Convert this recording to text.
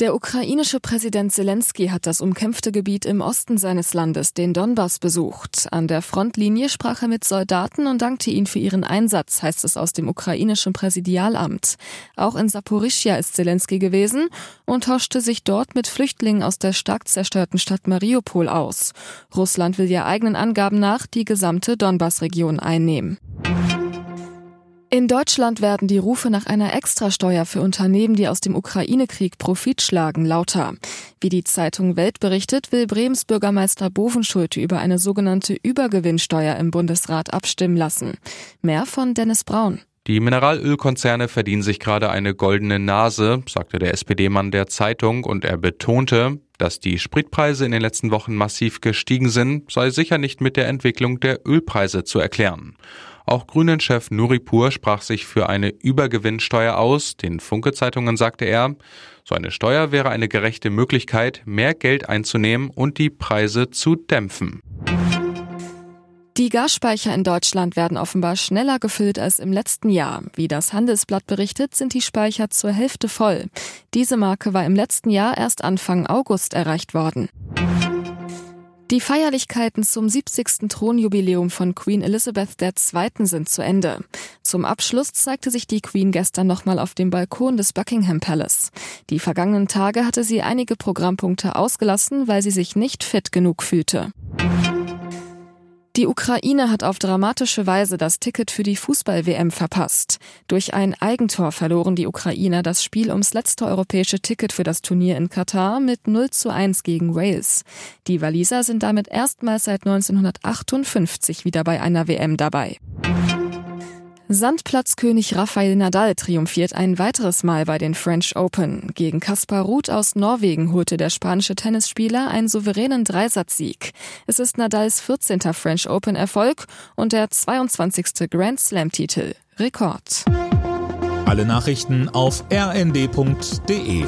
Der ukrainische Präsident Zelensky hat das umkämpfte Gebiet im Osten seines Landes, den Donbass, besucht. An der Frontlinie sprach er mit Soldaten und dankte ihnen für ihren Einsatz, heißt es aus dem ukrainischen Präsidialamt. Auch in Saporischia ist Zelensky gewesen und tauschte sich dort mit Flüchtlingen aus der stark zerstörten Stadt Mariupol aus. Russland will ja eigenen Angaben nach die gesamte Donbass-Region einnehmen. In Deutschland werden die Rufe nach einer Extrasteuer für Unternehmen, die aus dem Ukraine-Krieg Profit schlagen, lauter. Wie die Zeitung Welt berichtet, will Brems Bürgermeister Bovenschulte über eine sogenannte Übergewinnsteuer im Bundesrat abstimmen lassen. Mehr von Dennis Braun. Die Mineralölkonzerne verdienen sich gerade eine goldene Nase, sagte der SPD-Mann der Zeitung und er betonte, dass die Spritpreise in den letzten Wochen massiv gestiegen sind, sei sicher nicht mit der Entwicklung der Ölpreise zu erklären. Auch Grünen-Chef Nuripur sprach sich für eine Übergewinnsteuer aus. Den Funke-Zeitungen sagte er, so eine Steuer wäre eine gerechte Möglichkeit, mehr Geld einzunehmen und die Preise zu dämpfen. Die Gasspeicher in Deutschland werden offenbar schneller gefüllt als im letzten Jahr. Wie das Handelsblatt berichtet, sind die Speicher zur Hälfte voll. Diese Marke war im letzten Jahr erst Anfang August erreicht worden. Die Feierlichkeiten zum 70. Thronjubiläum von Queen Elizabeth II. sind zu Ende. Zum Abschluss zeigte sich die Queen gestern nochmal auf dem Balkon des Buckingham Palace. Die vergangenen Tage hatte sie einige Programmpunkte ausgelassen, weil sie sich nicht fit genug fühlte. Die Ukraine hat auf dramatische Weise das Ticket für die Fußball-WM verpasst. Durch ein Eigentor verloren die Ukrainer das Spiel ums letzte europäische Ticket für das Turnier in Katar mit 0 zu 1 gegen Wales. Die Waliser sind damit erstmals seit 1958 wieder bei einer WM dabei. Sandplatzkönig Rafael Nadal triumphiert ein weiteres Mal bei den French Open. Gegen Kaspar Ruth aus Norwegen holte der spanische Tennisspieler einen souveränen Dreisatzsieg. Es ist Nadals 14. French Open Erfolg und der 22. Grand Slam Titel. Rekord. Alle Nachrichten auf rnd.de